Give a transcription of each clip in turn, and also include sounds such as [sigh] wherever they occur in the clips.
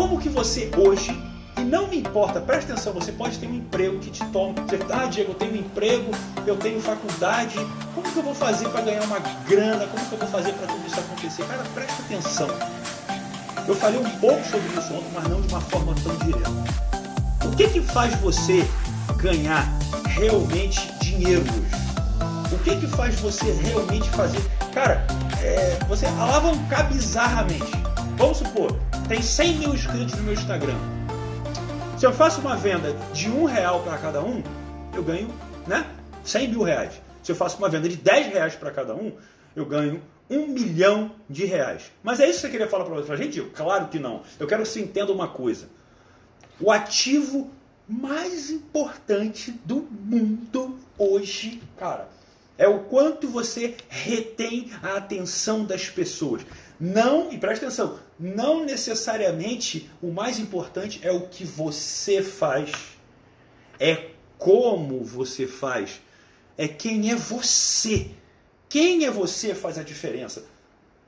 como que você hoje, e não me importa, presta atenção, você pode ter um emprego que te toma. Ah, Diego, eu tenho um emprego, eu tenho faculdade, como que eu vou fazer para ganhar uma grana? Como que eu vou fazer para tudo isso acontecer? Cara, presta atenção. Eu falei um pouco sobre isso ontem, mas não de uma forma tão direta. O que que faz você ganhar realmente dinheiro hoje? O que que faz você realmente fazer? Cara, é, você alavancar bizarramente. Vamos supor, tem 100 mil inscritos no meu Instagram. Se eu faço uma venda de um real para cada um, eu ganho, né? 100 mil reais. Se eu faço uma venda de 10 reais para cada um, eu ganho um milhão de reais. Mas é isso que você queria falar para você? Gente, claro que não. Eu quero que você entenda uma coisa. O ativo mais importante do mundo hoje, cara, é o quanto você retém a atenção das pessoas. Não, e presta atenção, não necessariamente o mais importante é o que você faz, é como você faz, é quem é você. Quem é você faz a diferença.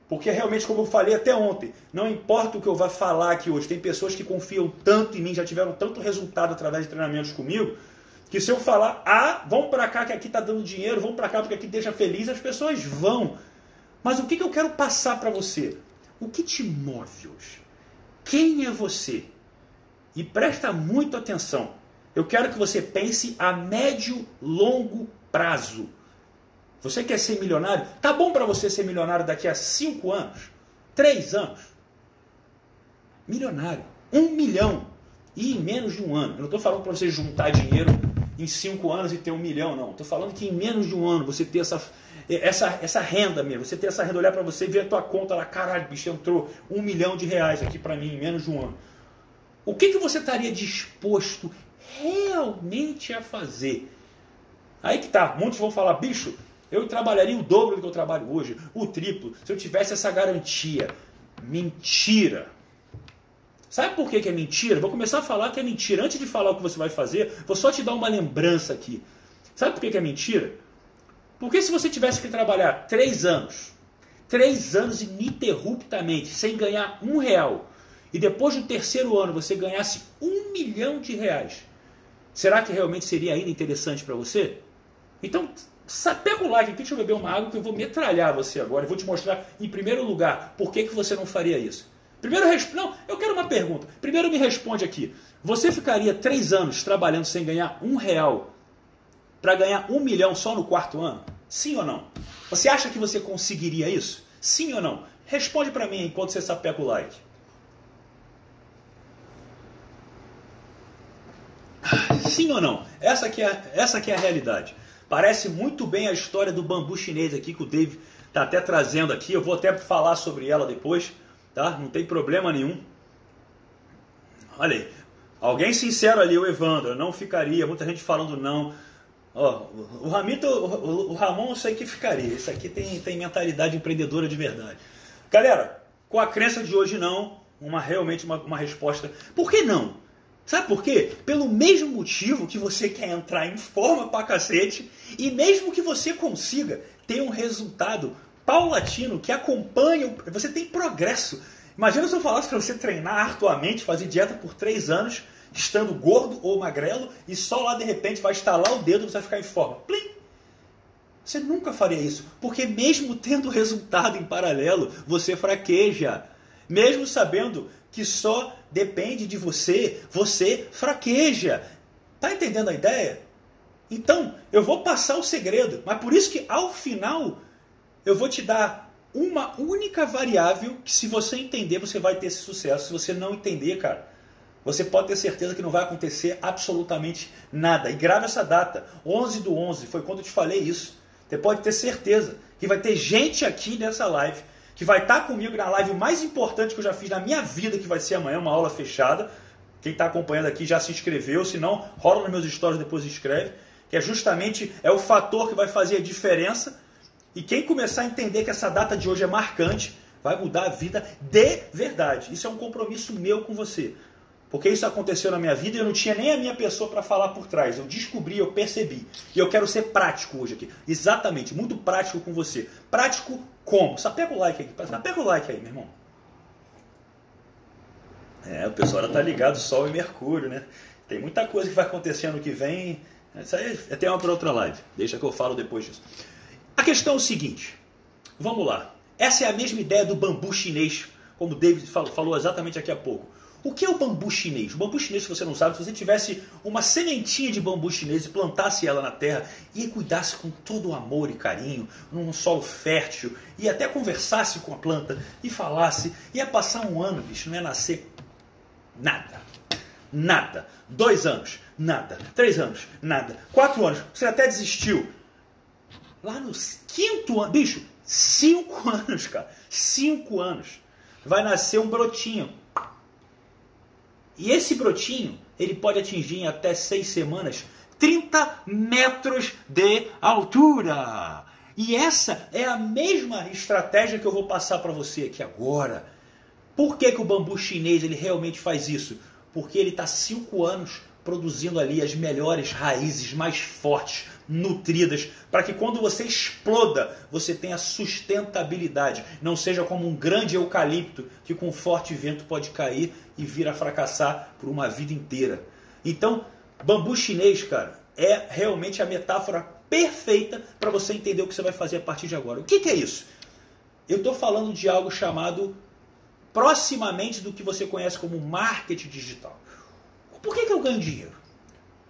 Porque realmente, como eu falei até ontem, não importa o que eu vá falar aqui hoje, tem pessoas que confiam tanto em mim, já tiveram tanto resultado através de treinamentos comigo, que se eu falar, ah, vão para cá que aqui está dando dinheiro, vão para cá porque aqui deixa feliz, as pessoas vão. Mas o que, que eu quero passar para você? O que te move hoje? Quem é você? E presta muito atenção. Eu quero que você pense a médio, longo prazo. Você quer ser milionário? Tá bom para você ser milionário daqui a cinco anos? Três anos? Milionário. Um milhão. E em menos de um ano. Eu não estou falando para você juntar dinheiro em cinco anos e ter um milhão, não. Estou falando que em menos de um ano você ter essa, essa, essa renda mesmo. Você ter essa renda, olhar para você e ver a tua conta lá. Caralho, bicho, entrou um milhão de reais aqui para mim em menos de um ano. O que, que você estaria disposto realmente a fazer? Aí que tá. Muitos vão falar, bicho, eu trabalharia o dobro do que eu trabalho hoje, o triplo, se eu tivesse essa garantia. Mentira. Sabe por que, que é mentira? Vou começar a falar que é mentira. Antes de falar o que você vai fazer, vou só te dar uma lembrança aqui. Sabe por que, que é mentira? Porque se você tivesse que trabalhar três anos, três anos ininterruptamente, sem ganhar um real, e depois do terceiro ano você ganhasse um milhão de reais, será que realmente seria ainda interessante para você? Então, Pega o like aqui, deixa eu beber uma água que eu vou metralhar você agora. Eu vou te mostrar, em primeiro lugar, por que, que você não faria isso. Primeiro, não, eu quero uma pergunta. Primeiro me responde aqui. Você ficaria três anos trabalhando sem ganhar um real para ganhar um milhão só no quarto ano? Sim ou não? Você acha que você conseguiria isso? Sim ou não? Responde para mim enquanto você sapeca o like. Sim ou não? Essa aqui é, essa aqui é a realidade. Parece muito bem a história do bambu chinês aqui que o Dave está até trazendo aqui. Eu vou até falar sobre ela depois, tá? Não tem problema nenhum. Olha aí. Alguém sincero ali, o Evandro, não ficaria. Muita gente falando não. Ó, o Ramito, o, Ramon eu sei que ficaria. Isso aqui tem, tem mentalidade empreendedora de verdade. Galera, com a crença de hoje não, uma realmente uma, uma resposta. Por que não? Sabe por quê? Pelo mesmo motivo que você quer entrar em forma pra cacete e mesmo que você consiga ter um resultado paulatino que acompanha, você tem progresso. Imagina se eu falasse para você treinar arduamente, fazer dieta por três anos, estando gordo ou magrelo, e só lá de repente vai estalar o dedo e você vai ficar em forma. Plim! Você nunca faria isso, porque mesmo tendo resultado em paralelo, você fraqueja. Mesmo sabendo que só depende de você, você fraqueja. Tá entendendo a ideia? Então, eu vou passar o segredo, mas por isso que ao final eu vou te dar uma única variável que se você entender, você vai ter esse sucesso. Se você não entender, cara, você pode ter certeza que não vai acontecer absolutamente nada. E grava essa data, 11 do 11, foi quando eu te falei isso. Você pode ter certeza que vai ter gente aqui nessa live que vai estar comigo na live mais importante que eu já fiz na minha vida, que vai ser amanhã, uma aula fechada. Quem está acompanhando aqui já se inscreveu, se não, rola nos meus stories depois escreve, que é justamente é o fator que vai fazer a diferença. E quem começar a entender que essa data de hoje é marcante, vai mudar a vida de verdade. Isso é um compromisso meu com você. Porque isso aconteceu na minha vida e eu não tinha nem a minha pessoa para falar por trás. Eu descobri, eu percebi. E eu quero ser prático hoje aqui. Exatamente, muito prático com você. Prático como? Só pega o like aí. Só pega o like aí, meu irmão. É, o pessoal já tá ligado, Sol e Mercúrio, né? Tem muita coisa que vai acontecer ano que vem. Isso aí é tema para outra live. Deixa que eu falo depois disso. A questão é o seguinte. Vamos lá. Essa é a mesma ideia do bambu chinês, como o David falou, falou exatamente aqui a pouco. O que é o bambu chinês? O bambu chinês, se você não sabe, se você tivesse uma sementinha de bambu chinês e plantasse ela na terra e cuidasse com todo o amor e carinho, num solo fértil, e até conversasse com a planta e falasse, ia passar um ano, bicho, não ia nascer nada. Nada. Dois anos, nada. Três anos, nada. Quatro anos, você até desistiu. Lá no quinto ano, bicho, cinco [laughs] anos, cara. Cinco anos. Vai nascer um brotinho e esse brotinho, ele pode atingir em até seis semanas 30 metros de altura. E essa é a mesma estratégia que eu vou passar para você aqui agora. Por que, que o bambu chinês ele realmente faz isso? Porque ele está cinco anos produzindo ali as melhores raízes mais fortes, nutridas, para que quando você exploda, você tenha sustentabilidade. Não seja como um grande eucalipto que com forte vento pode cair e vir a fracassar por uma vida inteira. Então, bambu chinês, cara, é realmente a metáfora perfeita para você entender o que você vai fazer a partir de agora. O que, que é isso? Eu estou falando de algo chamado proximamente do que você conhece como marketing digital. Por que, que eu ganho dinheiro?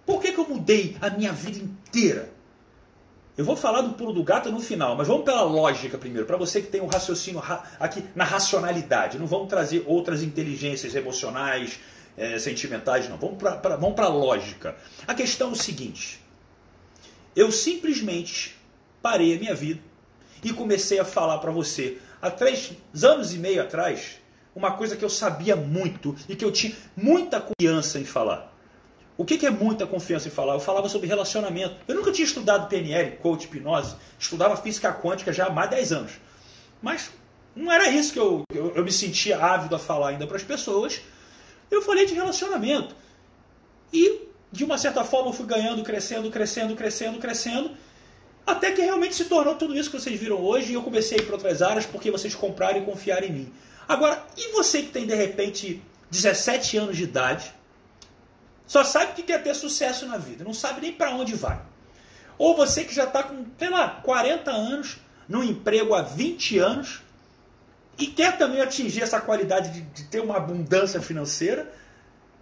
Por que, que eu mudei a minha vida inteira? Eu vou falar do pulo do gato no final, mas vamos pela lógica primeiro, para você que tem um raciocínio aqui na racionalidade. Não vamos trazer outras inteligências emocionais, é, sentimentais, não. Vamos para vamos a lógica. A questão é o seguinte: eu simplesmente parei a minha vida e comecei a falar para você, há três anos e meio atrás, uma coisa que eu sabia muito e que eu tinha muita confiança em falar. O que, é muita confiança em falar? Eu falava sobre relacionamento. Eu nunca tinha estudado PNL, coach, hipnose, estudava física quântica já há mais de 10 anos. Mas não era isso que eu, eu, eu me sentia ávido a falar ainda para as pessoas. Eu falei de relacionamento. E, de uma certa forma, eu fui ganhando, crescendo, crescendo, crescendo, crescendo. Até que realmente se tornou tudo isso que vocês viram hoje e eu comecei a ir para outras áreas porque vocês compraram e confiaram em mim. Agora, e você que tem de repente 17 anos de idade, só sabe que quer ter sucesso na vida, não sabe nem para onde vai. Ou você que já está com, sei lá, 40 anos, num emprego há 20 anos, e quer também atingir essa qualidade de, de ter uma abundância financeira,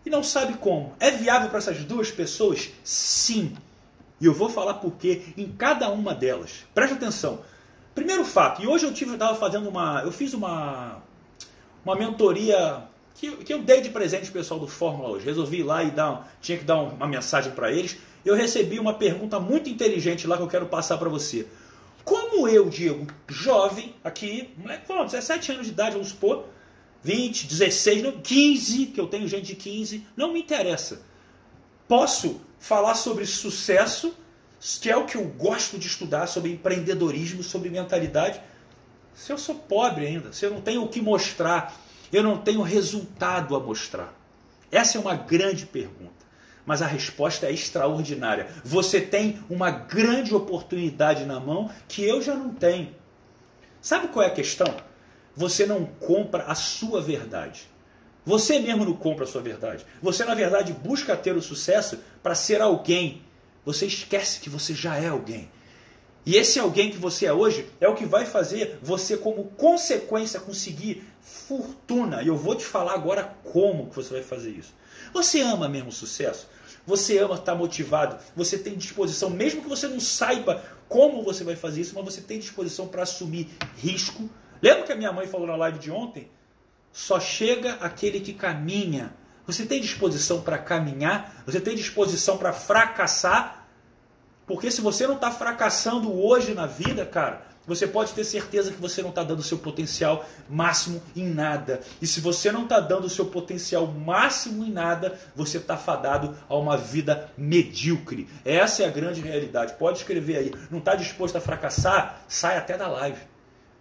e não sabe como. É viável para essas duas pessoas? Sim. E eu vou falar por quê em cada uma delas. Preste atenção. Primeiro fato, e hoje eu tive, estava fazendo uma. Eu fiz uma, uma mentoria que, que eu dei de presente o pessoal do Fórmula hoje. Resolvi ir lá e dar, tinha que dar uma mensagem para eles. Eu recebi uma pergunta muito inteligente lá que eu quero passar para você. Como eu, Diego, jovem, aqui, moleque, 17 anos de idade, vamos supor, 20, 16, 15, que eu tenho gente de 15, não me interessa. Posso falar sobre sucesso, que é o que eu gosto de estudar, sobre empreendedorismo, sobre mentalidade, se eu sou pobre ainda, se eu não tenho o que mostrar, eu não tenho resultado a mostrar? Essa é uma grande pergunta. Mas a resposta é extraordinária. Você tem uma grande oportunidade na mão que eu já não tenho. Sabe qual é a questão? Você não compra a sua verdade. Você mesmo não compra a sua verdade. Você, na verdade, busca ter o sucesso para ser alguém. Você esquece que você já é alguém. E esse alguém que você é hoje é o que vai fazer você, como consequência, conseguir fortuna. E eu vou te falar agora como que você vai fazer isso. Você ama mesmo o sucesso? Você ama estar motivado? Você tem disposição, mesmo que você não saiba como você vai fazer isso, mas você tem disposição para assumir risco. Lembra que a minha mãe falou na live de ontem? Só chega aquele que caminha. Você tem disposição para caminhar? Você tem disposição para fracassar? Porque se você não está fracassando hoje na vida, cara, você pode ter certeza que você não está dando o seu potencial máximo em nada. E se você não está dando o seu potencial máximo em nada, você está fadado a uma vida medíocre. Essa é a grande realidade. Pode escrever aí. Não está disposto a fracassar? Sai até da live.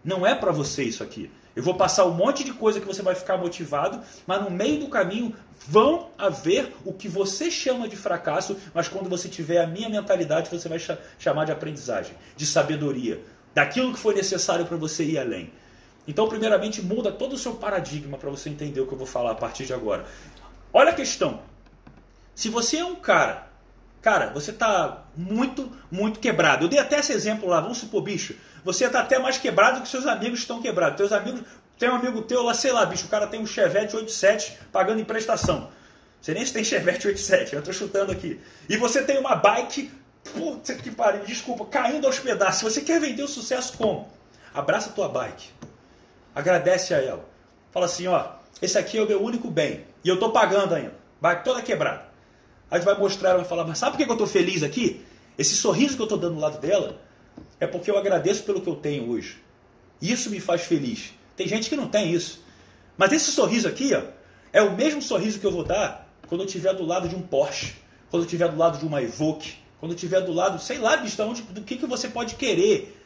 Não é para você isso aqui. Eu vou passar um monte de coisa que você vai ficar motivado, mas no meio do caminho vão haver o que você chama de fracasso, mas quando você tiver a minha mentalidade, você vai chamar de aprendizagem, de sabedoria, daquilo que foi necessário para você ir além. Então, primeiramente, muda todo o seu paradigma para você entender o que eu vou falar a partir de agora. Olha a questão. Se você é um cara, cara, você está muito, muito quebrado. Eu dei até esse exemplo lá, vamos supor, bicho, você está até mais quebrado que seus amigos estão quebrados. Teus amigos, tem um amigo teu lá, sei lá, bicho, o cara tem um Chevette 87 pagando em prestação. Você nem se tem Chevette 87, eu estou chutando aqui. E você tem uma bike, puta que pariu, desculpa, caindo aos pedaços. Você quer vender o sucesso como? Abraça a tua bike. Agradece a ela. Fala assim, ó, esse aqui é o meu único bem. E eu estou pagando ainda. Bike toda quebrada. Aí vai mostrar vai falar, mas sabe por que eu estou feliz aqui? Esse sorriso que eu estou dando do lado dela é porque eu agradeço pelo que eu tenho hoje. Isso me faz feliz. Tem gente que não tem isso. Mas esse sorriso aqui, ó, é o mesmo sorriso que eu vou dar quando eu estiver do lado de um Porsche, quando eu estiver do lado de uma Evoque, quando eu estiver do lado, sei lá, bicho, do que, que você pode querer.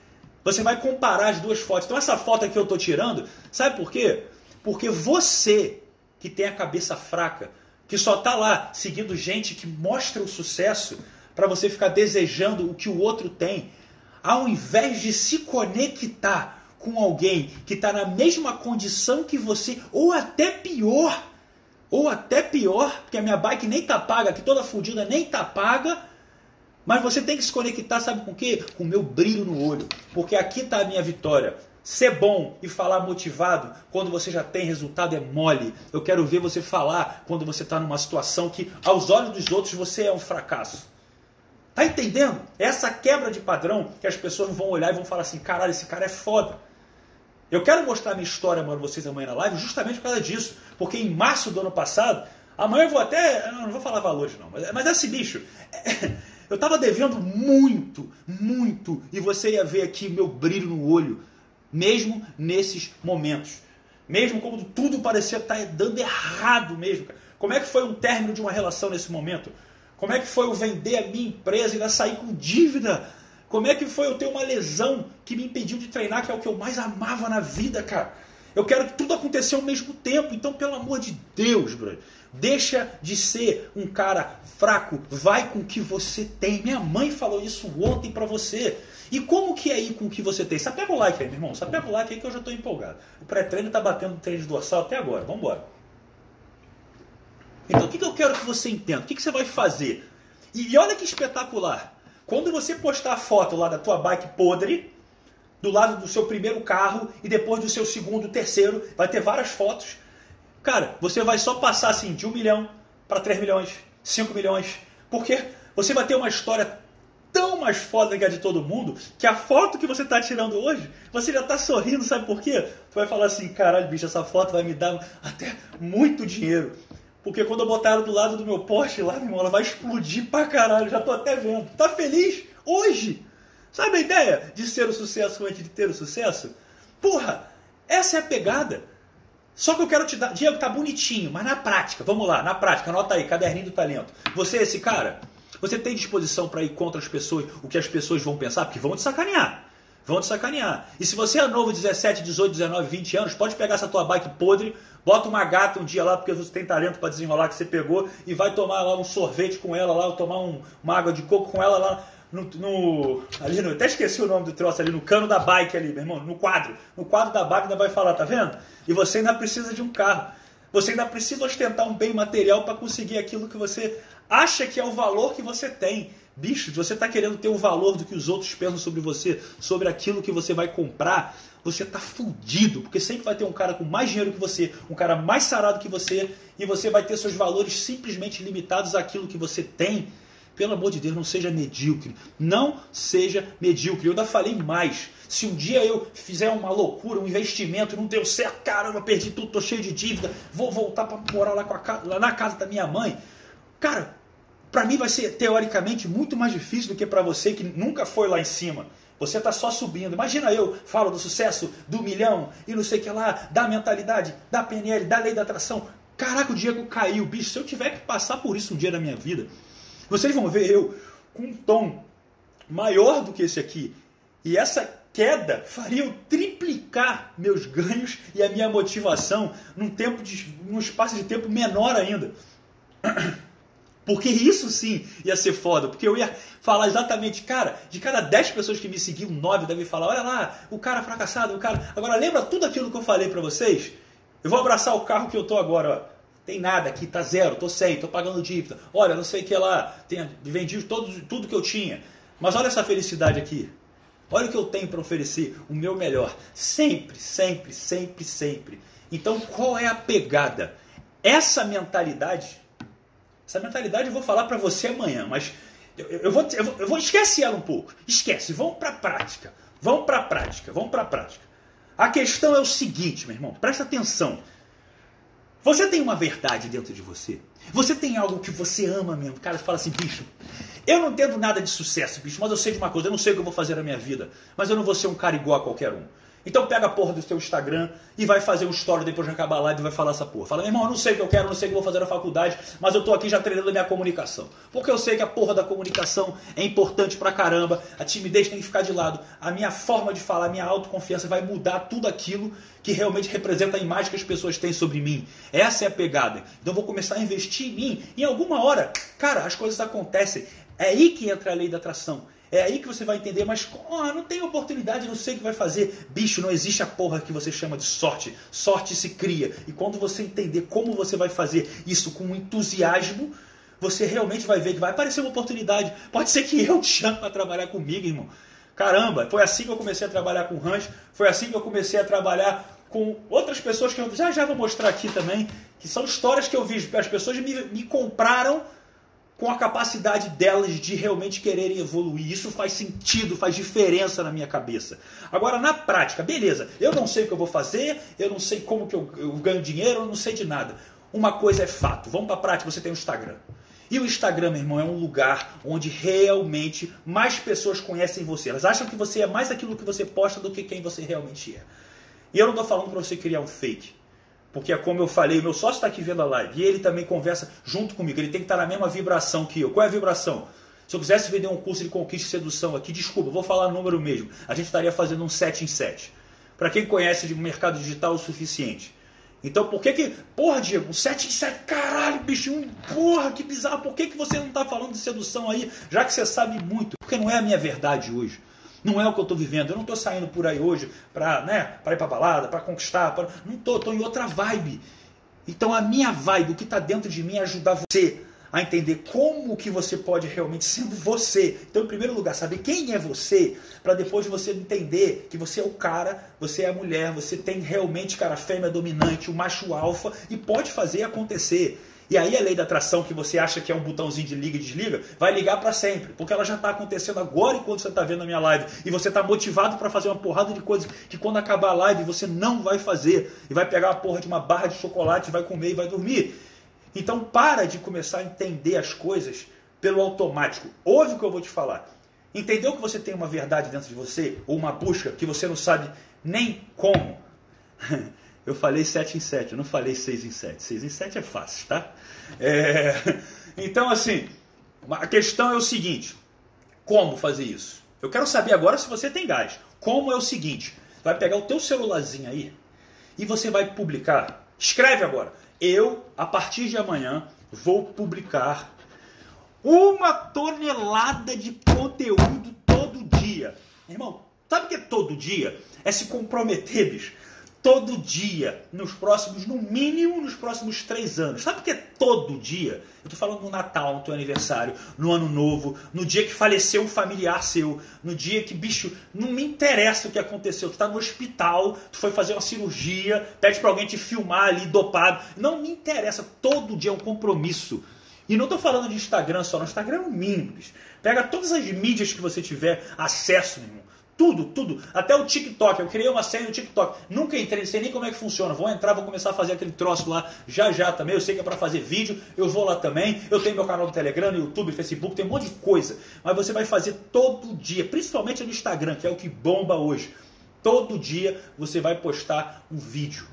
Você vai comparar as duas fotos. Então essa foto aqui eu estou tirando, sabe por quê? Porque você que tem a cabeça fraca, que só está lá seguindo gente que mostra o sucesso para você ficar desejando o que o outro tem, ao invés de se conectar com alguém que está na mesma condição que você, ou até pior, ou até pior, porque a minha bike nem tá paga, aqui toda fodida nem tá paga, mas você tem que se conectar, sabe com o quê? Com o meu brilho no olho. Porque aqui está a minha vitória. Ser bom e falar motivado quando você já tem resultado é mole. Eu quero ver você falar quando você está numa situação que, aos olhos dos outros, você é um fracasso. Tá entendendo? Essa quebra de padrão que as pessoas vão olhar e vão falar assim: caralho, esse cara é foda. Eu quero mostrar minha história para vocês amanhã na live justamente por causa disso. Porque em março do ano passado, amanhã eu vou até. Não vou falar valores não, mas, mas esse bicho. [laughs] Eu estava devendo muito, muito, e você ia ver aqui meu brilho no olho, mesmo nesses momentos. Mesmo quando tudo parecia estar tá dando errado mesmo. Como é que foi um término de uma relação nesse momento? Como é que foi eu vender a minha empresa e ainda sair com dívida? Como é que foi eu ter uma lesão que me impediu de treinar, que é o que eu mais amava na vida, cara? Eu quero que tudo aconteça ao mesmo tempo. Então, pelo amor de Deus, brother, deixa de ser um cara fraco. Vai com o que você tem. Minha mãe falou isso ontem para você. E como que é ir com o que você tem? Só pega o like aí, meu irmão. Só pega o like aí que eu já estou empolgado. O pré-treino tá batendo treino de dorsal até agora. Vamos embora. Então, o que, que eu quero que você entenda? O que, que você vai fazer? E olha que espetacular. Quando você postar a foto lá da tua bike podre, do lado do seu primeiro carro e depois do seu segundo, terceiro, vai ter várias fotos. Cara, você vai só passar assim de 1 milhão para 3 milhões, 5 milhões, porque você vai ter uma história tão mais foda que a de todo mundo, que a foto que você está tirando hoje, você já está sorrindo, sabe por quê? Tu vai falar assim, caralho, bicho, essa foto vai me dar até muito dinheiro. Porque quando eu botar ela do lado do meu poste lá, meu irmão, ela vai explodir pra caralho, já tô até vendo. Tá feliz? Hoje! Sabe a ideia de ser o sucesso antes de ter o sucesso? Porra, essa é a pegada. Só que eu quero te dar. Diego, tá bonitinho, mas na prática, vamos lá, na prática, anota aí, caderninho do talento. Você é esse cara? Você tem disposição para ir contra as pessoas, o que as pessoas vão pensar? Porque vão te sacanear. Vão te sacanear. E se você é novo, 17, 18, 19, 20 anos, pode pegar essa tua bike podre, bota uma gata um dia lá, porque você tem talento para desenrolar que você pegou, e vai tomar lá um sorvete com ela lá, ou tomar um, uma água de coco com ela lá no, no, ali no, até esqueci o nome do troço ali, no cano da bike ali, meu irmão, no quadro. No quadro da bike ainda vai falar, tá vendo? E você ainda precisa de um carro. Você ainda precisa ostentar um bem material para conseguir aquilo que você acha que é o valor que você tem. Bicho, você está querendo ter o valor do que os outros pensam sobre você, sobre aquilo que você vai comprar, você está fudido, porque sempre vai ter um cara com mais dinheiro que você, um cara mais sarado que você, e você vai ter seus valores simplesmente limitados àquilo que você tem. Pelo amor de Deus, não seja medíocre. Não seja medíocre. Eu ainda falei mais. Se um dia eu fizer uma loucura, um investimento, não deu certo, caramba, perdi tudo, tô cheio de dívida, vou voltar para morar lá, a, lá na casa da minha mãe. Cara, para mim vai ser teoricamente muito mais difícil do que para você que nunca foi lá em cima. Você está só subindo. Imagina eu falo do sucesso, do milhão e não sei o que lá, da mentalidade, da PNL, da lei da atração. Caraca, o Diego caiu, bicho. Se eu tiver que passar por isso um dia na minha vida, vocês vão ver eu com um tom maior do que esse aqui. E essa queda faria eu triplicar meus ganhos e a minha motivação num tempo de, num espaço de tempo menor ainda. [clears throat] Porque isso sim ia ser foda. Porque eu ia falar exatamente, cara, de cada 10 pessoas que me seguiam, 9 devem falar: olha lá, o cara fracassado, o cara. Agora lembra tudo aquilo que eu falei para vocês? Eu vou abraçar o carro que eu tô agora, ó. Tem nada aqui, tá zero, tô sem, tô pagando dívida. Olha, não sei o que lá, tenho, vendi todo, tudo que eu tinha. Mas olha essa felicidade aqui. Olha o que eu tenho para oferecer, o meu melhor. Sempre, sempre, sempre, sempre. Então, qual é a pegada? Essa mentalidade, essa mentalidade eu vou falar para você amanhã, mas eu, eu, vou, eu, vou, eu vou esquece ela um pouco. Esquece, vamos para a prática. Vamos para a prática, vamos para a prática. A questão é o seguinte, meu irmão, presta atenção. Você tem uma verdade dentro de você. Você tem algo que você ama mesmo. Cara, fala assim, bicho, eu não entendo nada de sucesso, bicho, mas eu sei de uma coisa, eu não sei o que eu vou fazer na minha vida, mas eu não vou ser um cara igual a qualquer um. Então pega a porra do seu Instagram e vai fazer um story depois de acabar a live e vai falar essa porra. Fala, meu irmão, eu não sei o que eu quero, não sei o que eu vou fazer na faculdade, mas eu tô aqui já treinando a minha comunicação. Porque eu sei que a porra da comunicação é importante pra caramba, a timidez tem que ficar de lado, a minha forma de falar, a minha autoconfiança vai mudar tudo aquilo que realmente representa a imagem que as pessoas têm sobre mim. Essa é a pegada. Então eu vou começar a investir em mim. Em alguma hora, cara, as coisas acontecem. É aí que entra a lei da atração. É aí que você vai entender, mas oh, não tem oportunidade, não sei o que vai fazer. Bicho, não existe a porra que você chama de sorte. Sorte se cria. E quando você entender como você vai fazer isso com entusiasmo, você realmente vai ver que vai aparecer uma oportunidade. Pode ser que eu te chame para trabalhar comigo, irmão. Caramba, foi assim que eu comecei a trabalhar com rancho, foi assim que eu comecei a trabalhar com outras pessoas que eu já já vou mostrar aqui também, que são histórias que eu vi. As pessoas me, me compraram com a capacidade delas de realmente quererem evoluir. Isso faz sentido, faz diferença na minha cabeça. Agora, na prática, beleza, eu não sei o que eu vou fazer, eu não sei como que eu, eu ganho dinheiro, eu não sei de nada. Uma coisa é fato, vamos para a prática, você tem o Instagram. E o Instagram, meu irmão, é um lugar onde realmente mais pessoas conhecem você. Elas acham que você é mais aquilo que você posta do que quem você realmente é. E eu não estou falando para você criar um fake. Porque é como eu falei, o meu sócio está aqui vendo a live e ele também conversa junto comigo. Ele tem que estar tá na mesma vibração que eu. Qual é a vibração? Se eu quisesse vender um curso de conquista e sedução aqui, desculpa, vou falar número mesmo. A gente estaria fazendo um 7 em 7. Para quem conhece de mercado digital o suficiente. Então por que que. Porra, Diego, um 7 em 7, caralho, bichinho, porra, que bizarro. Por que, que você não está falando de sedução aí, já que você sabe muito? Porque não é a minha verdade hoje. Não é o que eu estou vivendo. Eu não estou saindo por aí hoje para né, ir para balada, para conquistar. Pra... Não estou, estou em outra vibe. Então a minha vibe, o que está dentro de mim é ajudar você a entender como que você pode realmente sendo você. Então, em primeiro lugar, saber quem é você, para depois você entender que você é o cara, você é a mulher, você tem realmente cara fêmea dominante, o macho alfa e pode fazer acontecer. E aí a lei da atração que você acha que é um botãozinho de liga e desliga, vai ligar para sempre, porque ela já está acontecendo agora enquanto você está vendo a minha live e você está motivado para fazer uma porrada de coisas que quando acabar a live você não vai fazer e vai pegar a porra de uma barra de chocolate, vai comer e vai dormir. Então para de começar a entender as coisas pelo automático. Ouve o que eu vou te falar. Entendeu que você tem uma verdade dentro de você ou uma busca que você não sabe nem como? [laughs] Eu falei 7 em 7, eu não falei 6 em 7. 6 em 7 é fácil, tá? É... Então, assim, a questão é o seguinte: como fazer isso? Eu quero saber agora se você tem gás. Como é o seguinte: vai pegar o teu celularzinho aí e você vai publicar. Escreve agora. Eu, a partir de amanhã, vou publicar uma tonelada de conteúdo todo dia. Irmão, sabe o que é todo dia? É se comprometer, bicho todo dia, nos próximos, no mínimo, nos próximos três anos. Sabe o que é todo dia? Eu estou falando no Natal, no teu aniversário, no Ano Novo, no dia que faleceu um familiar seu, no dia que, bicho, não me interessa o que aconteceu. Tu está no hospital, tu foi fazer uma cirurgia, pede para alguém te filmar ali dopado. Não me interessa. Todo dia é um compromisso. E não estou falando de Instagram só, no Instagram é o mínimo. Bicho. Pega todas as mídias que você tiver acesso, meu irmão. Tudo, tudo. Até o TikTok. Eu criei uma série no TikTok. Nunca entrei, sei nem como é que funciona. Vou entrar, vou começar a fazer aquele troço lá já já também. Eu sei que é para fazer vídeo. Eu vou lá também. Eu tenho meu canal no Telegram, no YouTube, Facebook, tem um monte de coisa. Mas você vai fazer todo dia, principalmente no Instagram, que é o que bomba hoje. Todo dia você vai postar um vídeo.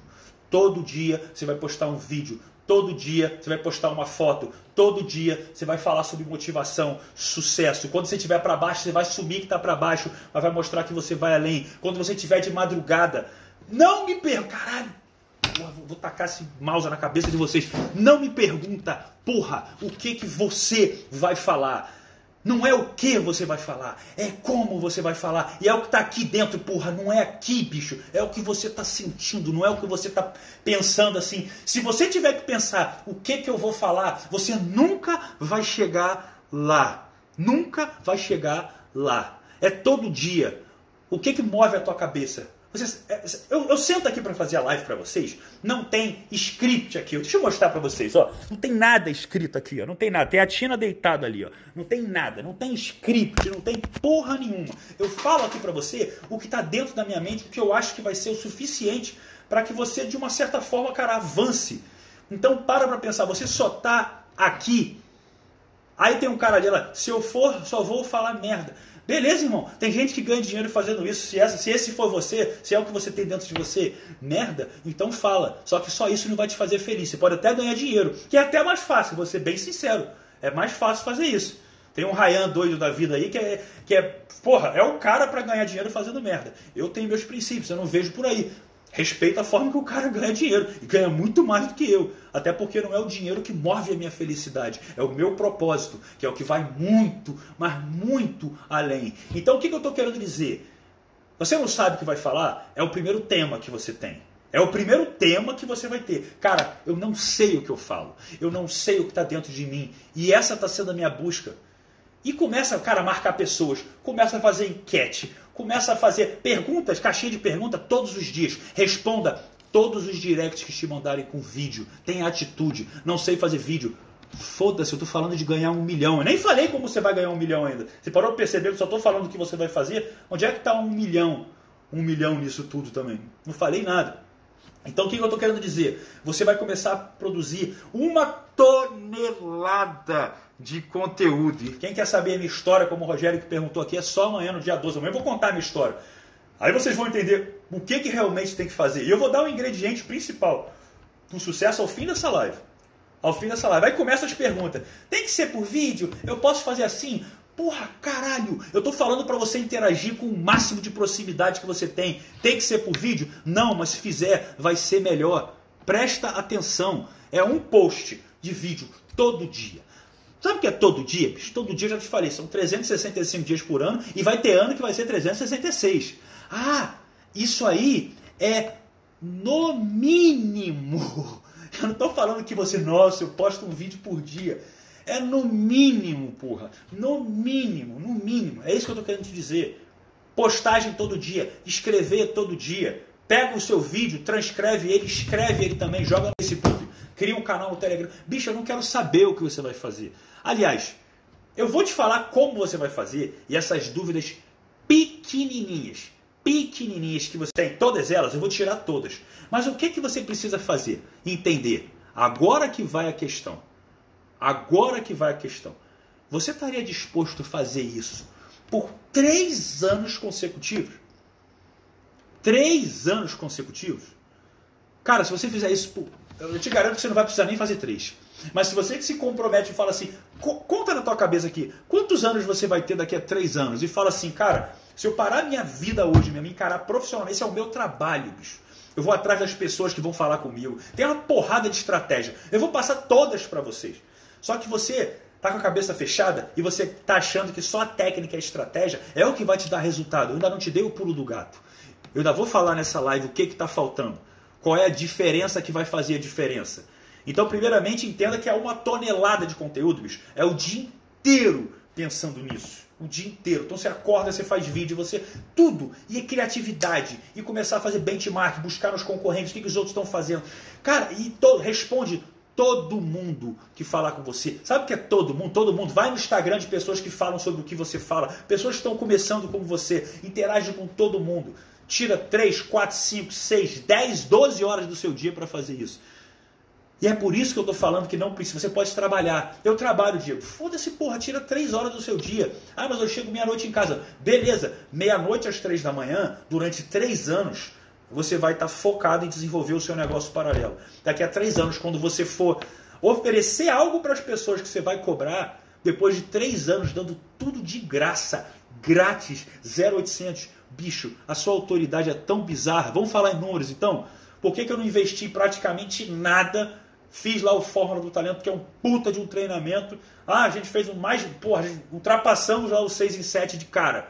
Todo dia você vai postar um vídeo. Todo dia você vai postar uma foto. Todo dia você vai falar sobre motivação, sucesso. Quando você estiver para baixo, você vai sumir que está para baixo, mas vai mostrar que você vai além. Quando você estiver de madrugada, não me perca, caralho. porra, vou tacar esse mouse na cabeça de vocês. Não me pergunta, porra, o que que você vai falar. Não é o que você vai falar, é como você vai falar. E é o que está aqui dentro, porra. Não é aqui, bicho. É o que você está sentindo, não é o que você está pensando assim. Se você tiver que pensar o que, que eu vou falar, você nunca vai chegar lá. Nunca vai chegar lá. É todo dia. O que, que move a tua cabeça? Vocês, é, eu, eu, sento aqui para fazer a live para vocês, não tem script aqui. Deixa eu mostrar para vocês, ó. Não tem nada escrito aqui, ó. Não tem nada. Tem a Tina deitada ali, ó. Não tem nada, não tem script, não tem porra nenhuma. Eu falo aqui para você o que tá dentro da minha mente, o que eu acho que vai ser o suficiente para que você de uma certa forma, cara, avance. Então para para pensar, você só tá aqui. Aí tem um cara ali, lá, se eu for, só vou falar merda. Beleza, irmão. Tem gente que ganha dinheiro fazendo isso. Se, essa, se esse for você, se é o que você tem dentro de você, merda, então fala. Só que só isso não vai te fazer feliz. Você pode até ganhar dinheiro, que é até mais fácil, vou ser bem sincero. É mais fácil fazer isso. Tem um Ryan doido da vida aí que é, que é porra, é o cara para ganhar dinheiro fazendo merda. Eu tenho meus princípios, eu não vejo por aí respeito a forma que o cara ganha dinheiro. E ganha muito mais do que eu. Até porque não é o dinheiro que move a minha felicidade. É o meu propósito, que é o que vai muito, mas muito além. Então o que, que eu estou querendo dizer? Você não sabe o que vai falar? É o primeiro tema que você tem. É o primeiro tema que você vai ter. Cara, eu não sei o que eu falo. Eu não sei o que está dentro de mim. E essa está sendo a minha busca. E começa, cara, a marcar pessoas. Começa a fazer enquete Começa a fazer perguntas, caixinha de pergunta todos os dias. Responda todos os directs que te mandarem com vídeo. Tenha atitude. Não sei fazer vídeo. Foda-se, eu tô falando de ganhar um milhão. Eu nem falei como você vai ganhar um milhão ainda. Você parou de perceber que só tô falando o que você vai fazer? Onde é que tá um milhão? Um milhão nisso tudo também. Não falei nada. Então o que eu estou querendo dizer? Você vai começar a produzir uma tonelada de conteúdo. Quem quer saber a minha história, como o Rogério que perguntou aqui, é só amanhã no dia 12. Amanhã eu vou contar a minha história. Aí vocês vão entender o que, que realmente tem que fazer. E eu vou dar o um ingrediente principal para o sucesso ao fim dessa live. Ao fim dessa live. Aí começam as perguntas. Tem que ser por vídeo? Eu posso fazer assim? Porra, caralho, eu tô falando para você interagir com o máximo de proximidade que você tem. Tem que ser por vídeo? Não, mas se fizer, vai ser melhor. Presta atenção. É um post de vídeo todo dia. Sabe o que é todo dia? Bicho? Todo dia, já te falei, são 365 dias por ano e vai ter ano que vai ser 366. Ah, isso aí é no mínimo. [laughs] Eu não estou falando que você, nossa, eu posto um vídeo por dia. É no mínimo, porra. No mínimo, no mínimo. É isso que eu estou querendo te dizer. Postagem todo dia, escrever todo dia. Pega o seu vídeo, transcreve ele, escreve ele também, joga no Facebook, cria um canal no Telegram. Bicho, eu não quero saber o que você vai fazer. Aliás, eu vou te falar como você vai fazer e essas dúvidas pequenininhas, pequenininhas que você tem, todas elas, eu vou tirar todas. Mas o que, que você precisa fazer? Entender. Agora que vai a questão. Agora que vai a questão. Você estaria disposto a fazer isso por três anos consecutivos? Três anos consecutivos? Cara, se você fizer isso, por... eu te garanto que você não vai precisar nem fazer três. Mas se você se compromete e fala assim, conta na tua cabeça aqui, quantos anos você vai ter daqui a três anos? E fala assim, cara, se eu parar minha vida hoje, me encarar profissionalmente, esse é o meu trabalho, bicho. Eu vou atrás das pessoas que vão falar comigo. Tem uma porrada de estratégia. Eu vou passar todas para vocês. Só que você tá com a cabeça fechada e você tá achando que só a técnica e a estratégia é o que vai te dar resultado. Eu ainda não te dei o pulo do gato. Eu ainda vou falar nessa live o que está faltando. Qual é a diferença que vai fazer a diferença. Então, primeiramente, entenda que é uma tonelada de conteúdo, bicho. É o dia inteiro pensando nisso. O dia inteiro. Então você acorda, você faz vídeo, você. Tudo. E criatividade. E começar a fazer benchmark, buscar nos concorrentes, o que, que os outros estão fazendo. Cara, e to... responde todo mundo que falar com você. Sabe o que é todo mundo? Todo mundo. Vai no Instagram de pessoas que falam sobre o que você fala. Pessoas que estão começando como você. Interage com todo mundo. Tira 3, 4, 5, 6, 10, 12 horas do seu dia para fazer isso. E é por isso que eu estou falando que não precisa. Você pode trabalhar. Eu trabalho, Diego. Foda-se, porra, tira 3 horas do seu dia. Ah, mas eu chego meia-noite em casa. Beleza, meia-noite às 3 da manhã, durante 3 anos você vai estar focado em desenvolver o seu negócio paralelo. Daqui a três anos, quando você for oferecer algo para as pessoas que você vai cobrar, depois de três anos dando tudo de graça, grátis, 0800, bicho, a sua autoridade é tão bizarra. Vamos falar em números então? Por que, que eu não investi praticamente nada? Fiz lá o Fórmula do Talento, que é um puta de um treinamento. Ah, a gente fez um mais. Porra, ultrapassamos lá o 6 em 7 de cara,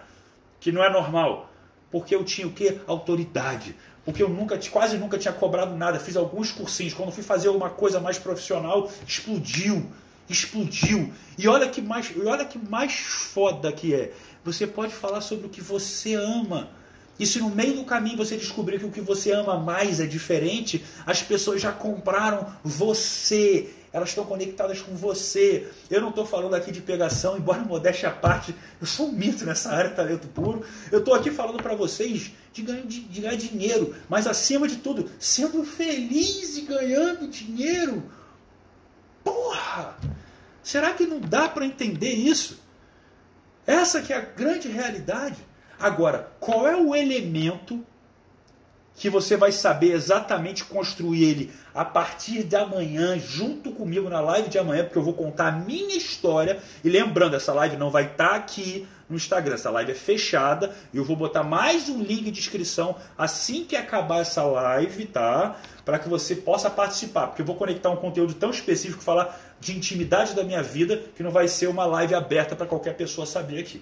que não é normal. Porque eu tinha o quê? Autoridade. Porque eu nunca, quase nunca tinha cobrado nada. Fiz alguns cursinhos. Quando fui fazer uma coisa mais profissional, explodiu. Explodiu. E olha que mais, olha que mais foda que é. Você pode falar sobre o que você ama. E se no meio do caminho você descobrir que o que você ama mais é diferente, as pessoas já compraram você. Elas estão conectadas com você. Eu não estou falando aqui de pegação, embora modéstia à parte, eu sou um mito nessa área, talento puro. Eu estou aqui falando para vocês de ganhar, de, de ganhar dinheiro, mas acima de tudo, sendo feliz e ganhando dinheiro. Porra! Será que não dá para entender isso? Essa que é a grande realidade. Agora, qual é o elemento que você vai saber exatamente construir ele a partir de amanhã, junto comigo na live de amanhã, porque eu vou contar a minha história. E lembrando, essa live não vai estar tá aqui no Instagram, essa live é fechada eu vou botar mais um link de inscrição assim que acabar essa live, tá? Para que você possa participar, porque eu vou conectar um conteúdo tão específico, falar de intimidade da minha vida, que não vai ser uma live aberta para qualquer pessoa saber aqui.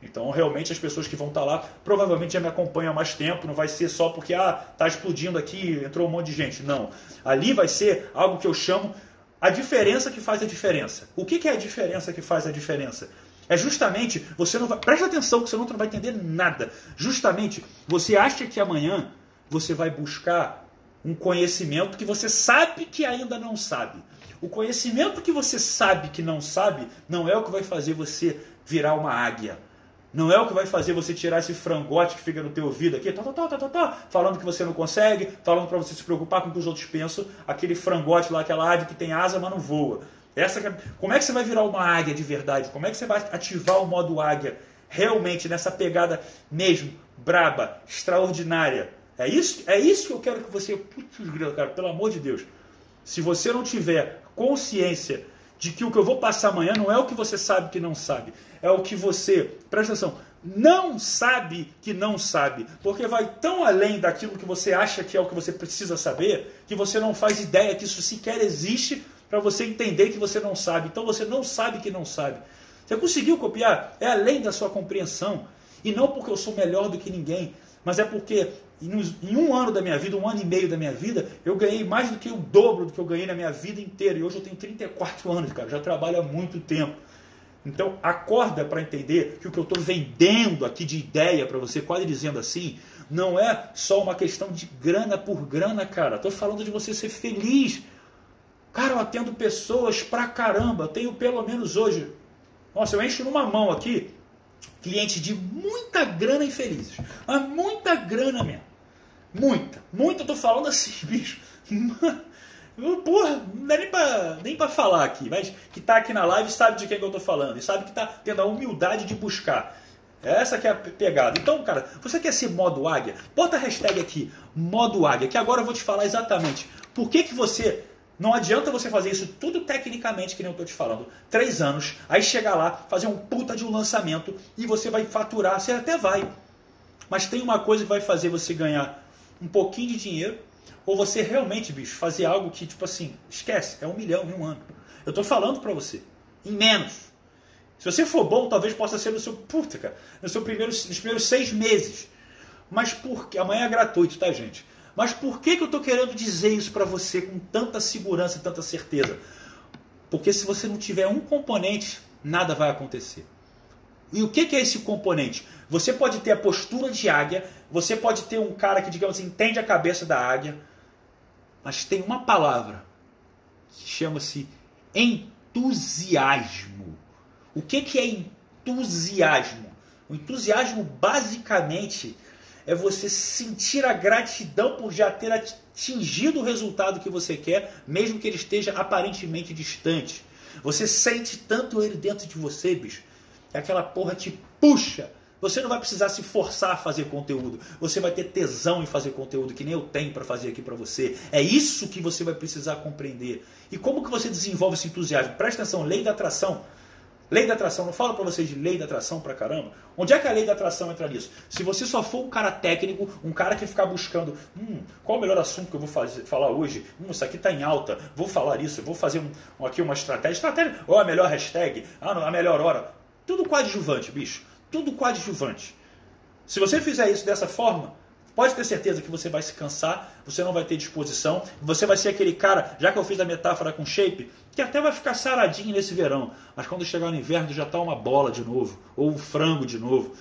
Então, realmente, as pessoas que vão estar tá lá provavelmente já me acompanham há mais tempo. Não vai ser só porque ah, tá explodindo aqui, entrou um monte de gente. Não. Ali vai ser algo que eu chamo a diferença que faz a diferença. O que, que é a diferença que faz a diferença? É justamente, você não vai. Presta atenção que você não vai entender nada. Justamente, você acha que amanhã você vai buscar um conhecimento que você sabe que ainda não sabe. O conhecimento que você sabe que não sabe não é o que vai fazer você virar uma águia. Não é o que vai fazer você tirar esse frangote que fica no teu ouvido aqui, tá, tá, tá, tá, tá, falando que você não consegue, falando para você se preocupar com o que os outros pensam, aquele frangote lá, aquela ave que tem asa, mas não voa. Essa é, como é que você vai virar uma águia de verdade? Como é que você vai ativar o modo águia realmente nessa pegada mesmo braba, extraordinária? É isso, é isso que eu quero que você, putz, cara, pelo amor de Deus. Se você não tiver consciência de que o que eu vou passar amanhã não é o que você sabe que não sabe, é o que você, presta atenção, não sabe que não sabe, porque vai tão além daquilo que você acha que é o que você precisa saber, que você não faz ideia que isso sequer existe para você entender que você não sabe. Então você não sabe que não sabe. Você conseguiu copiar? É além da sua compreensão. E não porque eu sou melhor do que ninguém, mas é porque em um ano da minha vida, um ano e meio da minha vida, eu ganhei mais do que o dobro do que eu ganhei na minha vida inteira. E hoje eu tenho 34 anos, cara, já trabalho há muito tempo. Então, acorda para entender que o que eu estou vendendo aqui de ideia para você, quase dizendo assim, não é só uma questão de grana por grana, cara. Estou falando de você ser feliz. Cara, eu atendo pessoas pra caramba. Tenho pelo menos hoje. Nossa, eu encho numa mão aqui clientes de muita grana infelizes. Mas muita grana mesmo. Muita. Muita, eu tô falando assim, [laughs] bicho. Porra, não dá nem pra, nem pra falar aqui, mas que tá aqui na live sabe de quem que eu tô falando. E sabe que tá tendo a humildade de buscar. Essa que é a pegada. Então, cara, você quer ser modo águia? Bota a hashtag aqui, modo águia, que agora eu vou te falar exatamente por que, que você não adianta você fazer isso tudo tecnicamente, que nem eu estou te falando. Três anos, aí chegar lá, fazer um puta de um lançamento e você vai faturar, você até vai. Mas tem uma coisa que vai fazer você ganhar um pouquinho de dinheiro, ou você realmente, bicho, fazer algo que, tipo assim, esquece, é um milhão em um ano. Eu estou falando para você, em menos. Se você for bom, talvez possa ser no seu, puta, cara, no seu primeiro, nos primeiros seis meses. Mas porque amanhã é gratuito, tá, gente? Mas por que, que eu estou querendo dizer isso para você com tanta segurança e tanta certeza? Porque se você não tiver um componente, nada vai acontecer. E o que, que é esse componente? Você pode ter a postura de águia, você pode ter um cara que, digamos, entende a cabeça da águia, mas tem uma palavra que chama-se entusiasmo. O que, que é entusiasmo? O entusiasmo basicamente é você sentir a gratidão por já ter atingido o resultado que você quer, mesmo que ele esteja aparentemente distante. Você sente tanto ele dentro de você, bicho, aquela porra te puxa. Você não vai precisar se forçar a fazer conteúdo. Você vai ter tesão em fazer conteúdo que nem eu tenho para fazer aqui para você. É isso que você vai precisar compreender. E como que você desenvolve esse entusiasmo? Presta atenção, lei da atração. Lei da atração, não falo para vocês de lei da atração pra caramba? Onde é que a lei da atração entra nisso? Se você só for um cara técnico, um cara que ficar buscando, hum, qual o melhor assunto que eu vou fazer, falar hoje? Hum, isso aqui tá em alta, vou falar isso, vou fazer um, aqui uma estratégia. Estratégia, ou a melhor hashtag, ah, a melhor hora. Tudo coadjuvante, bicho. Tudo coadjuvante. Se você fizer isso dessa forma, Pode ter certeza que você vai se cansar, você não vai ter disposição, você vai ser aquele cara, já que eu fiz a metáfora com shape, que até vai ficar saradinho nesse verão, mas quando chegar no inverno já está uma bola de novo, ou um frango de novo.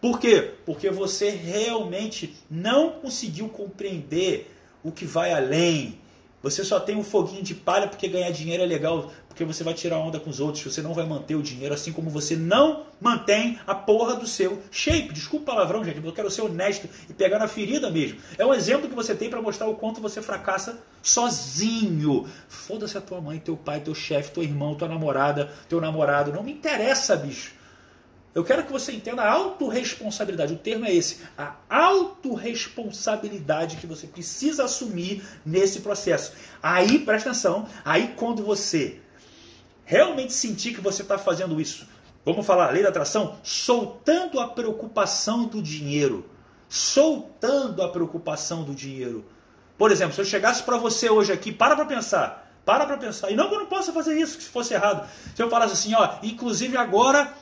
Por quê? Porque você realmente não conseguiu compreender o que vai além, você só tem um foguinho de palha porque ganhar dinheiro é legal, porque você vai tirar onda com os outros, você não vai manter o dinheiro, assim como você não mantém a porra do seu shape. Desculpa o palavrão, gente, eu quero ser honesto e pegar na ferida mesmo. É um exemplo que você tem para mostrar o quanto você fracassa sozinho. Foda-se a tua mãe, teu pai, teu chefe, teu irmão, tua namorada, teu namorado. Não me interessa, bicho. Eu quero que você entenda a autorresponsabilidade. O termo é esse. A autorresponsabilidade que você precisa assumir nesse processo. Aí, presta atenção, aí quando você realmente sentir que você está fazendo isso, vamos falar, lei da atração, soltando a preocupação do dinheiro. Soltando a preocupação do dinheiro. Por exemplo, se eu chegasse para você hoje aqui, para para pensar. Para para pensar. E não que eu não possa fazer isso, se fosse errado. Se eu falasse assim, ó, inclusive agora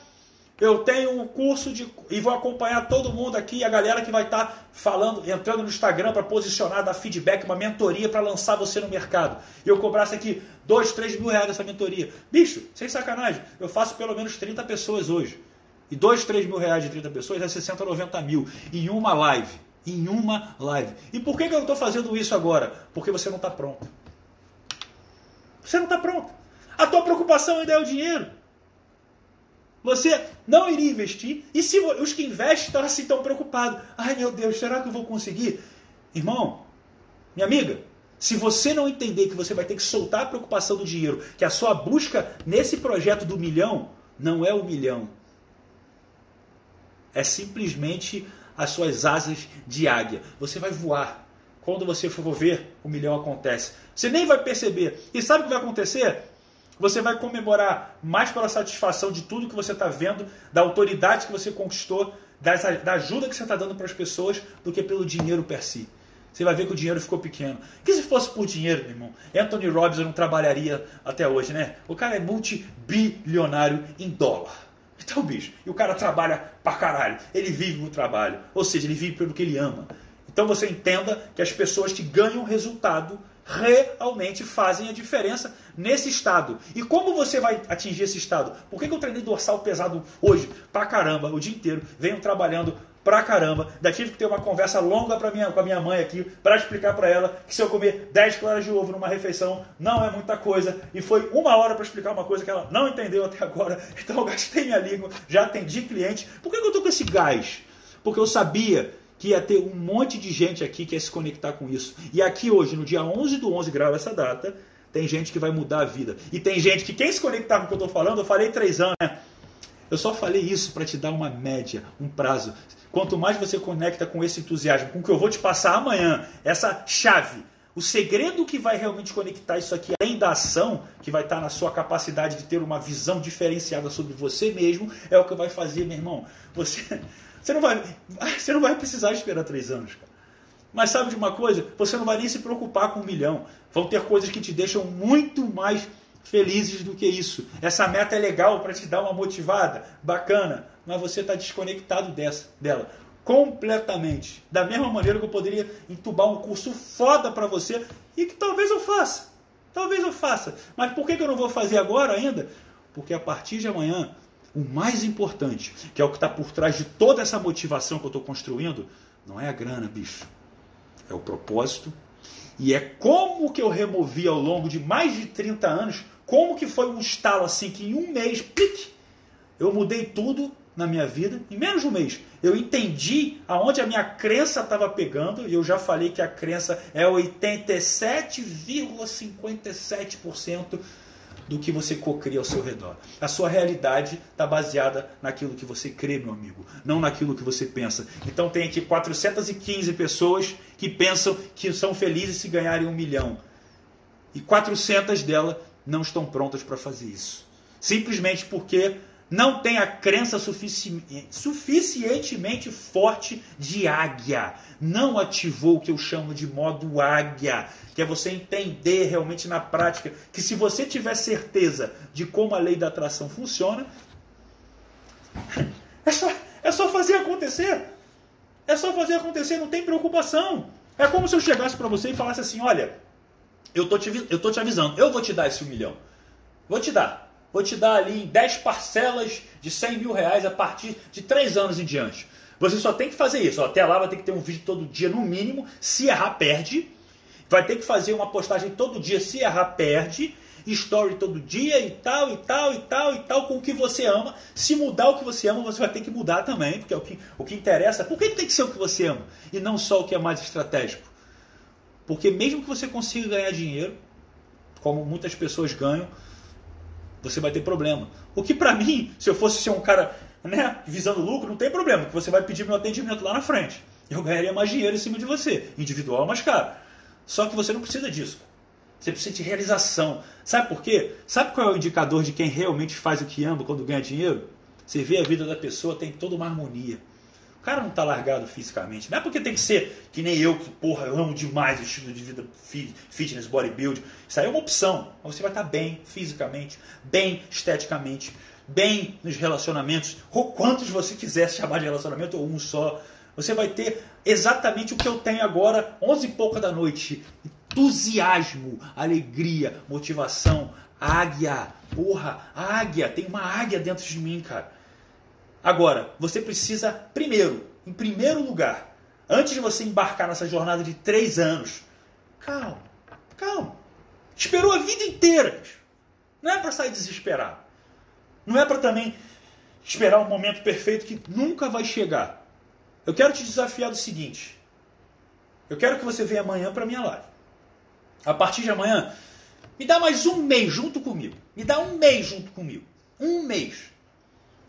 eu tenho um curso de e vou acompanhar todo mundo aqui, a galera que vai estar tá falando, entrando no Instagram para posicionar, dar feedback, uma mentoria para lançar você no mercado. E eu cobrasse aqui 2, 3 mil reais dessa mentoria. Bicho, sem sacanagem, eu faço pelo menos 30 pessoas hoje. E 2, 3 mil reais de 30 pessoas é 60, 90 mil. Em uma live. Em uma live. E por que, que eu estou fazendo isso agora? Porque você não está pronto. Você não está pronto. A tua preocupação ainda é o dinheiro. Você não iria investir. E se os que investem estão assim tão preocupados. Ai meu Deus, será que eu vou conseguir? Irmão, minha amiga, se você não entender que você vai ter que soltar a preocupação do dinheiro, que a sua busca nesse projeto do milhão não é o milhão. É simplesmente as suas asas de águia. Você vai voar. Quando você for ver, o milhão acontece. Você nem vai perceber. E sabe o que vai acontecer? Você vai comemorar mais pela satisfação de tudo que você está vendo, da autoridade que você conquistou, da ajuda que você está dando para as pessoas, do que pelo dinheiro per si. Você vai ver que o dinheiro ficou pequeno. Que se fosse por dinheiro, meu irmão, Anthony Robbins não trabalharia até hoje, né? O cara é multibilionário em dólar. Então, bicho, e o cara trabalha pra caralho. Ele vive no trabalho. Ou seja, ele vive pelo que ele ama. Então você entenda que as pessoas que ganham resultado realmente fazem a diferença nesse estado. E como você vai atingir esse estado? Por que, que eu treinei dorsal pesado hoje pra caramba, o dia inteiro? Venho trabalhando pra caramba. Ainda tive que ter uma conversa longa pra minha, com a minha mãe aqui para explicar para ela que se eu comer 10 claras de ovo numa refeição não é muita coisa. E foi uma hora para explicar uma coisa que ela não entendeu até agora. [laughs] Então eu gastei minha língua, já atendi cliente. Por que, que eu tô com esse gás? Porque eu sabia que ia ter um monte de gente aqui que ia se conectar com isso. E aqui hoje, no dia 11 do 11, grava essa data, tem gente que vai mudar a vida. E tem gente que, quem se conectar com o que eu estou falando, eu falei três anos, né? Eu só falei isso para te dar uma média, um prazo. Quanto mais você conecta com esse entusiasmo, com o que eu vou te passar amanhã, essa chave, o segredo que vai realmente conectar isso aqui, além da ação, que vai estar na sua capacidade de ter uma visão diferenciada sobre você mesmo, é o que vai fazer, meu irmão. Você, você não vai, você não vai precisar esperar três anos, cara. Mas sabe de uma coisa? Você não vai nem se preocupar com um milhão. Vão ter coisas que te deixam muito mais felizes do que isso. Essa meta é legal para te dar uma motivada, bacana, mas você está desconectado dessa, dela completamente. Da mesma maneira que eu poderia entubar um curso foda para você e que talvez eu faça. Talvez eu faça. Mas por que eu não vou fazer agora ainda? Porque a partir de amanhã o mais importante, que é o que está por trás de toda essa motivação que eu estou construindo, não é a grana, bicho. É o propósito. E é como que eu removi ao longo de mais de 30 anos, como que foi um estalo assim, que em um mês, pique, eu mudei tudo na minha vida, em menos de um mês. Eu entendi aonde a minha crença estava pegando, e eu já falei que a crença é 87,57% do que você cocria ao seu redor. A sua realidade está baseada naquilo que você crê, meu amigo, não naquilo que você pensa. Então tem aqui 415 pessoas que pensam que são felizes se ganharem um milhão. E 400 delas não estão prontas para fazer isso. Simplesmente porque não tem a crença sufici suficientemente forte de águia. Não ativou o que eu chamo de modo águia, que é você entender realmente na prática que se você tiver certeza de como a lei da atração funciona, é só, é só fazer acontecer. É só fazer acontecer, não tem preocupação. É como se eu chegasse para você e falasse assim: olha, eu tô, te, eu tô te avisando, eu vou te dar esse um milhão. Vou te dar. Vou te dar ali em 10 parcelas de 100 mil reais a partir de 3 anos em diante. Você só tem que fazer isso. Até lá vai ter que ter um vídeo todo dia, no mínimo. Se errar, perde. Vai ter que fazer uma postagem todo dia. Se errar, perde. Story todo dia e tal, e tal, e tal, e tal, com o que você ama. Se mudar o que você ama, você vai ter que mudar também, porque é o que, o que interessa. Por que tem que ser o que você ama? E não só o que é mais estratégico? Porque mesmo que você consiga ganhar dinheiro, como muitas pessoas ganham, você vai ter problema. O que para mim, se eu fosse ser um cara né, visando lucro, não tem problema, porque você vai pedir meu atendimento lá na frente. Eu ganharia mais dinheiro em cima de você, individual mais caro. Só que você não precisa disso. Você precisa de realização. Sabe por quê? Sabe qual é o indicador de quem realmente faz o que ama quando ganha dinheiro? Você vê a vida da pessoa, tem toda uma harmonia. O cara não está largado fisicamente. Não é porque tem que ser que nem eu, que porra, eu amo demais o estilo de vida fitness, bodybuilding. Isso aí é uma opção. Você vai estar tá bem fisicamente, bem esteticamente, bem nos relacionamentos, ou quantos você quiser chamar de relacionamento, ou um só. Você vai ter exatamente o que eu tenho agora, 11 e pouca da noite. Entusiasmo, alegria, motivação, águia. Porra, águia, tem uma águia dentro de mim, cara. Agora, você precisa, primeiro, em primeiro lugar, antes de você embarcar nessa jornada de três anos, calma, calma. Esperou a vida inteira. Não é para sair desesperado. Não é para também esperar um momento perfeito que nunca vai chegar. Eu quero te desafiar do seguinte. Eu quero que você venha amanhã para minha live. A partir de amanhã, me dá mais um mês junto comigo. Me dá um mês junto comigo. Um mês.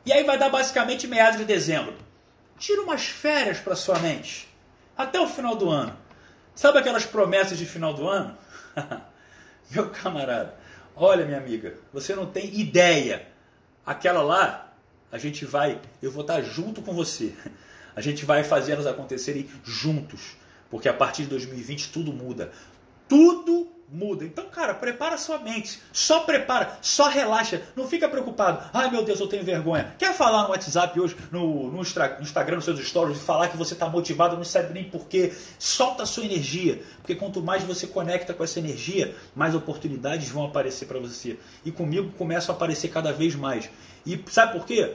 E aí vai dar basicamente meados de dezembro. Tira umas férias para sua mente. Até o final do ano. Sabe aquelas promessas de final do ano? [laughs] Meu camarada, olha minha amiga, você não tem ideia. Aquela lá, a gente vai, eu vou estar junto com você. [laughs] A gente vai fazer elas acontecerem juntos. Porque a partir de 2020 tudo muda. Tudo muda. Então, cara, prepara sua mente. Só prepara, só relaxa. Não fica preocupado. Ai, meu Deus, eu tenho vergonha. Quer falar no WhatsApp hoje, no, no Instagram, nos seus stories, e falar que você está motivado, não sabe nem porquê. Solta a sua energia. Porque quanto mais você conecta com essa energia, mais oportunidades vão aparecer para você. E comigo começam a aparecer cada vez mais. E sabe por quê?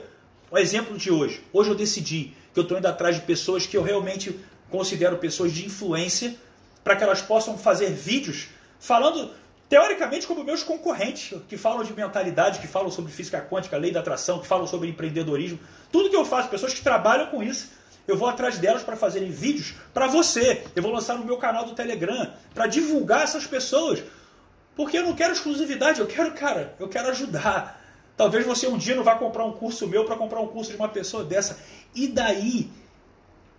O exemplo de hoje. Hoje eu decidi que eu estou indo atrás de pessoas que eu realmente considero pessoas de influência para que elas possam fazer vídeos falando teoricamente como meus concorrentes, que falam de mentalidade, que falam sobre física quântica, lei da atração, que falam sobre empreendedorismo. Tudo que eu faço, pessoas que trabalham com isso, eu vou atrás delas para fazerem vídeos para você. Eu vou lançar no meu canal do Telegram para divulgar essas pessoas. Porque eu não quero exclusividade, eu quero, cara, eu quero ajudar. Talvez você um dia não vá comprar um curso meu para comprar um curso de uma pessoa dessa. E daí,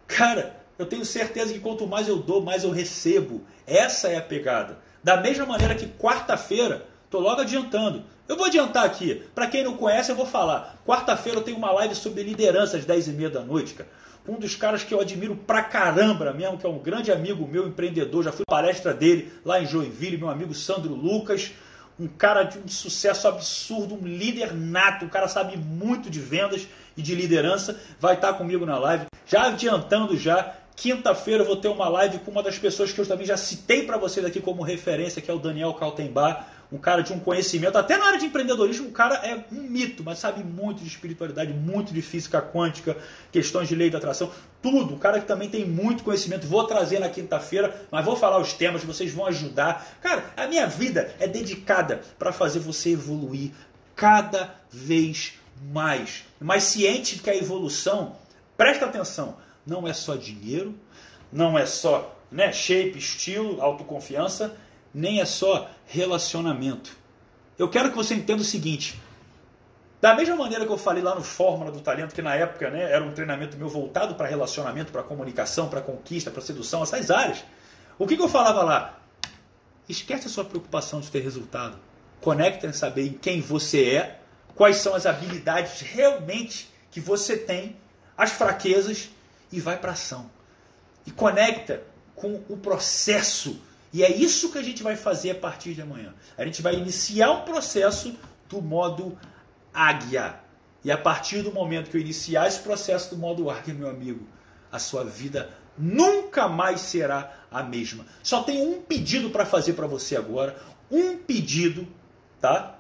cara, eu tenho certeza que quanto mais eu dou, mais eu recebo. Essa é a pegada. Da mesma maneira que quarta-feira, estou logo adiantando. Eu vou adiantar aqui. Para quem não conhece, eu vou falar. Quarta-feira eu tenho uma live sobre liderança às 10h30 da noite, cara. Um dos caras que eu admiro pra caramba mesmo, que é um grande amigo meu, empreendedor. Já fui palestra dele lá em Joinville, meu amigo Sandro Lucas. Um cara de um sucesso absurdo, um líder nato. O cara sabe muito de vendas e de liderança. Vai estar comigo na live. Já adiantando já, Quinta-feira eu vou ter uma live com uma das pessoas que eu também já citei para vocês aqui como referência, que é o Daniel Kaltenbach, um cara de um conhecimento, até na área de empreendedorismo, o cara é um mito, mas sabe muito de espiritualidade, muito de física quântica, questões de lei da atração, tudo. Um cara que também tem muito conhecimento. Vou trazer na quinta-feira, mas vou falar os temas, vocês vão ajudar. Cara, a minha vida é dedicada para fazer você evoluir cada vez mais. Mas ciente que a evolução, presta atenção, não é só dinheiro, não é só né, shape, estilo, autoconfiança, nem é só relacionamento. Eu quero que você entenda o seguinte. Da mesma maneira que eu falei lá no Fórmula do Talento, que na época né, era um treinamento meu voltado para relacionamento, para comunicação, para conquista, para sedução, essas áreas. O que, que eu falava lá? Esquece a sua preocupação de ter resultado. Conecta em saber em quem você é quais são as habilidades realmente que você tem, as fraquezas e vai para ação. E conecta com o processo. E é isso que a gente vai fazer a partir de amanhã. A gente vai iniciar um processo do modo águia. E a partir do momento que eu iniciar esse processo do modo águia, meu amigo, a sua vida nunca mais será a mesma. Só tem um pedido para fazer para você agora, um pedido, tá?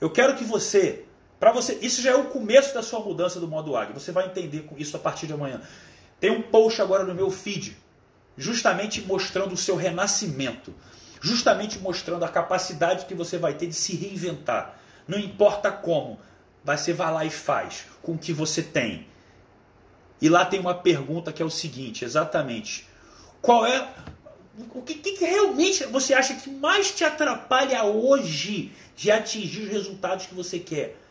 Eu quero que você, para você, isso já é o começo da sua mudança do modo águia. Você vai entender isso a partir de amanhã. Tem um post agora no meu feed, justamente mostrando o seu renascimento, justamente mostrando a capacidade que você vai ter de se reinventar. Não importa como, você vai lá e faz com o que você tem. E lá tem uma pergunta que é o seguinte, exatamente. Qual é o que, que, realmente você acha que mais te atrapalha hoje de atingir os resultados que você quer?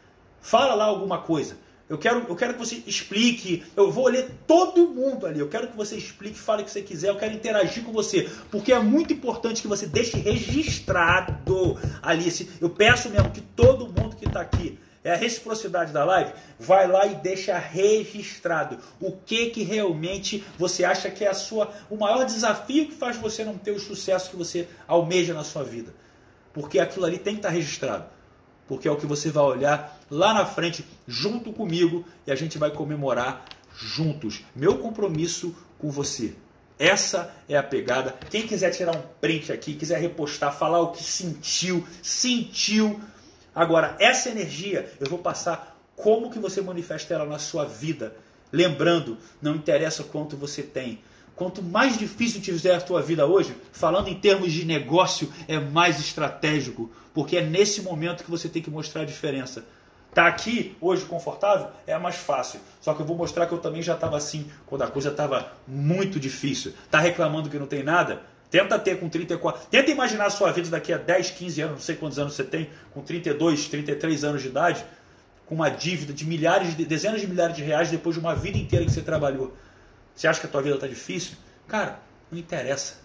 Fala lá alguma coisa. Eu quero, eu quero que você explique. Eu vou ler todo mundo ali. Eu quero que você explique, fale o que você quiser. Eu quero interagir com você. Porque é muito importante que você deixe registrado ali. Eu peço mesmo que todo mundo que está aqui é a reciprocidade da live, vai lá e deixa registrado o que que realmente você acha que é a sua o maior desafio que faz você não ter o sucesso que você almeja na sua vida. Porque aquilo ali tem que estar registrado. Porque é o que você vai olhar lá na frente junto comigo e a gente vai comemorar juntos. Meu compromisso com você. Essa é a pegada. Quem quiser tirar um print aqui, quiser repostar, falar o que sentiu, sentiu Agora, essa energia eu vou passar como que você manifesta ela na sua vida. Lembrando, não interessa quanto você tem. Quanto mais difícil tiver a tua vida hoje, falando em termos de negócio, é mais estratégico, porque é nesse momento que você tem que mostrar a diferença. Tá aqui hoje confortável é mais fácil. Só que eu vou mostrar que eu também já estava assim quando a coisa estava muito difícil. Tá reclamando que não tem nada? Tenta ter com 34. Tenta imaginar a sua vida daqui a 10, 15 anos, não sei quantos anos você tem, com 32, 33 anos de idade, com uma dívida de milhares, de dezenas de milhares de reais depois de uma vida inteira que você trabalhou. Você acha que a tua vida está difícil? Cara, não interessa.